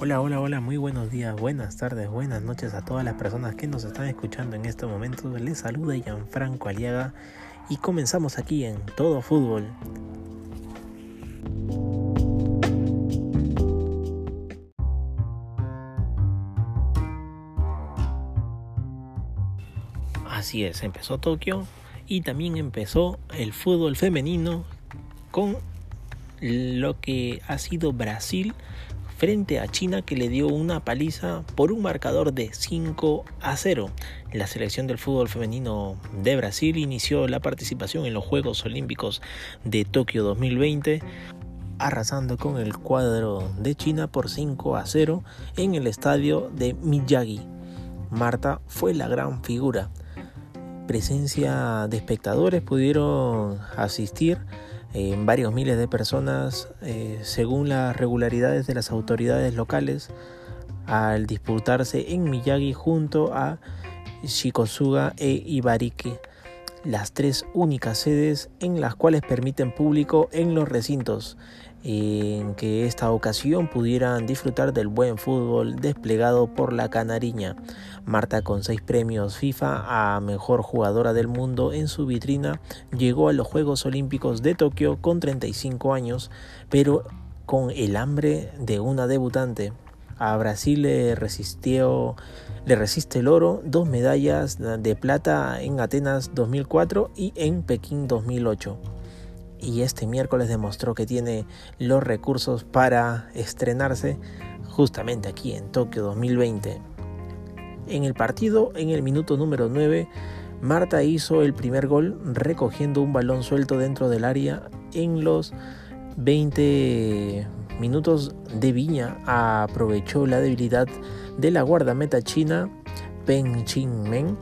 Hola, hola, hola, muy buenos días, buenas tardes, buenas noches a todas las personas que nos están escuchando en este momento. Les saluda Gianfranco Aliaga y comenzamos aquí en Todo Fútbol. Así es, empezó Tokio y también empezó el fútbol femenino con lo que ha sido Brasil frente a China que le dio una paliza por un marcador de 5 a 0. La selección del fútbol femenino de Brasil inició la participación en los Juegos Olímpicos de Tokio 2020 arrasando con el cuadro de China por 5 a 0 en el estadio de Miyagi. Marta fue la gran figura. Presencia de espectadores pudieron asistir en varios miles de personas eh, según las regularidades de las autoridades locales al disputarse en Miyagi junto a Shikosuga e Ibariki, las tres únicas sedes en las cuales permiten público en los recintos en que esta ocasión pudieran disfrutar del buen fútbol desplegado por la canariña. Marta con seis premios FIFA a mejor jugadora del mundo en su vitrina llegó a los Juegos Olímpicos de Tokio con 35 años, pero con el hambre de una debutante. A Brasil le resistió le resiste el oro, dos medallas de plata en Atenas 2004 y en Pekín 2008 y este miércoles demostró que tiene los recursos para estrenarse justamente aquí en Tokio 2020. En el partido, en el minuto número 9, Marta hizo el primer gol recogiendo un balón suelto dentro del área en los 20 minutos de Viña. Aprovechó la debilidad de la guardameta china Peng Ching-men,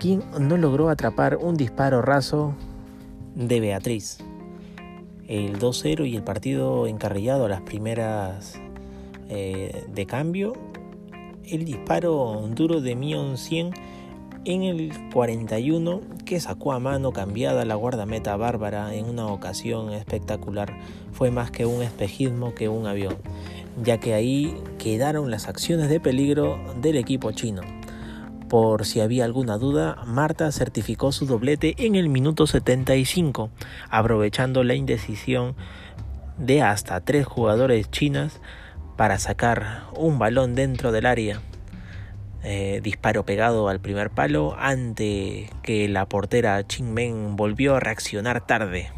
quien no logró atrapar un disparo raso de Beatriz el 2-0 y el partido encarrillado a las primeras eh, de cambio. El disparo duro de Mion 100 en el 41 que sacó a mano cambiada la guardameta bárbara en una ocasión espectacular fue más que un espejismo que un avión, ya que ahí quedaron las acciones de peligro del equipo chino. Por si había alguna duda, Marta certificó su doblete en el minuto 75, aprovechando la indecisión de hasta tres jugadores chinas para sacar un balón dentro del área. Eh, disparo pegado al primer palo ante que la portera Men volvió a reaccionar tarde.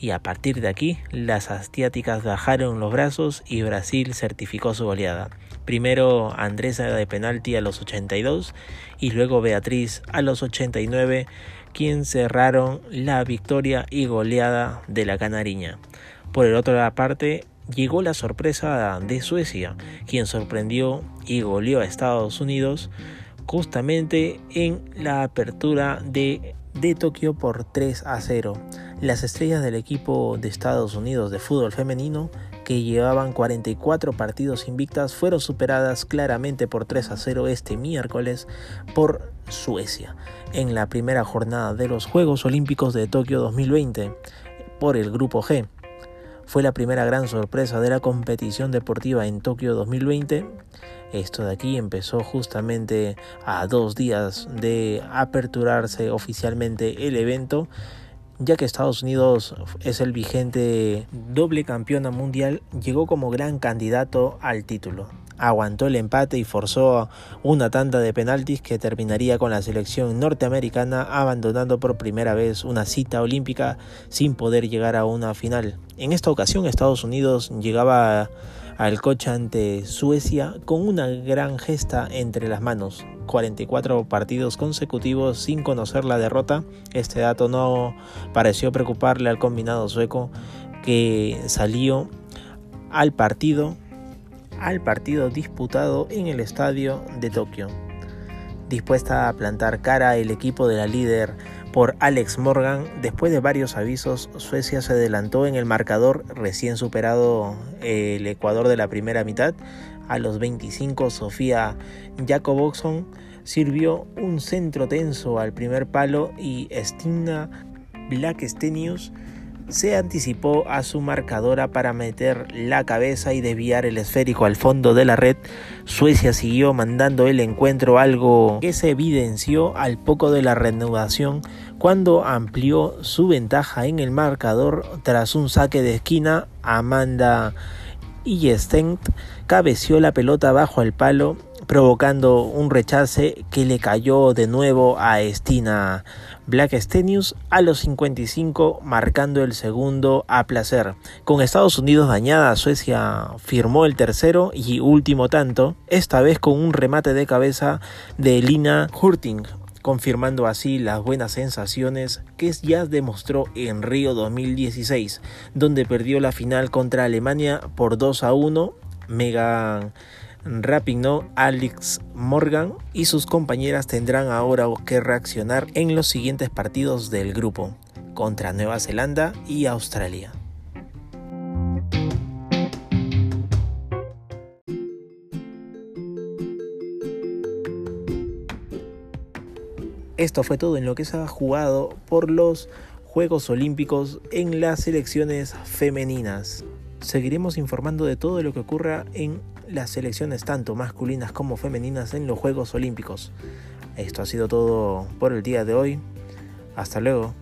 Y a partir de aquí, las asiáticas bajaron los brazos y Brasil certificó su goleada. Primero Andresa de penalti a los 82 y luego Beatriz a los 89, quien cerraron la victoria y goleada de la canariña. Por el otro parte, llegó la sorpresa de Suecia, quien sorprendió y goleó a Estados Unidos justamente en la apertura de, de Tokio por 3 a 0. Las estrellas del equipo de Estados Unidos de fútbol femenino que llevaban 44 partidos invictas, fueron superadas claramente por 3 a 0 este miércoles por Suecia en la primera jornada de los Juegos Olímpicos de Tokio 2020 por el Grupo G. Fue la primera gran sorpresa de la competición deportiva en Tokio 2020. Esto de aquí empezó justamente a dos días de aperturarse oficialmente el evento ya que Estados Unidos es el vigente doble campeona mundial, llegó como gran candidato al título. Aguantó el empate y forzó una tanda de penaltis que terminaría con la selección norteamericana abandonando por primera vez una cita olímpica sin poder llegar a una final. En esta ocasión Estados Unidos llegaba al coche ante Suecia con una gran gesta entre las manos. 44 partidos consecutivos sin conocer la derrota. Este dato no pareció preocuparle al combinado sueco que salió al partido al partido disputado en el estadio de Tokio. Dispuesta a plantar cara el equipo de la líder por Alex Morgan. Después de varios avisos, Suecia se adelantó en el marcador, recién superado el Ecuador de la primera mitad. A los 25, Sofía Jacobson sirvió un centro tenso al primer palo y Stina Blackstenius se anticipó a su marcadora para meter la cabeza y desviar el esférico al fondo de la red. Suecia siguió mandando el encuentro, algo que se evidenció al poco de la reanudación cuando amplió su ventaja en el marcador tras un saque de esquina. Amanda Stent cabeció la pelota bajo el palo provocando un rechace que le cayó de nuevo a Estina Black Stenius a los 55, marcando el segundo a placer. Con Estados Unidos dañada, Suecia firmó el tercero y último tanto, esta vez con un remate de cabeza de Lina Hurting, confirmando así las buenas sensaciones que ya demostró en Río 2016, donde perdió la final contra Alemania por 2 a 1. Megan no Alex Morgan y sus compañeras tendrán ahora que reaccionar en los siguientes partidos del grupo contra Nueva Zelanda y Australia. Esto fue todo en lo que se ha jugado por los Juegos Olímpicos en las selecciones femeninas. Seguiremos informando de todo lo que ocurra en las selecciones tanto masculinas como femeninas en los Juegos Olímpicos. Esto ha sido todo por el día de hoy. Hasta luego.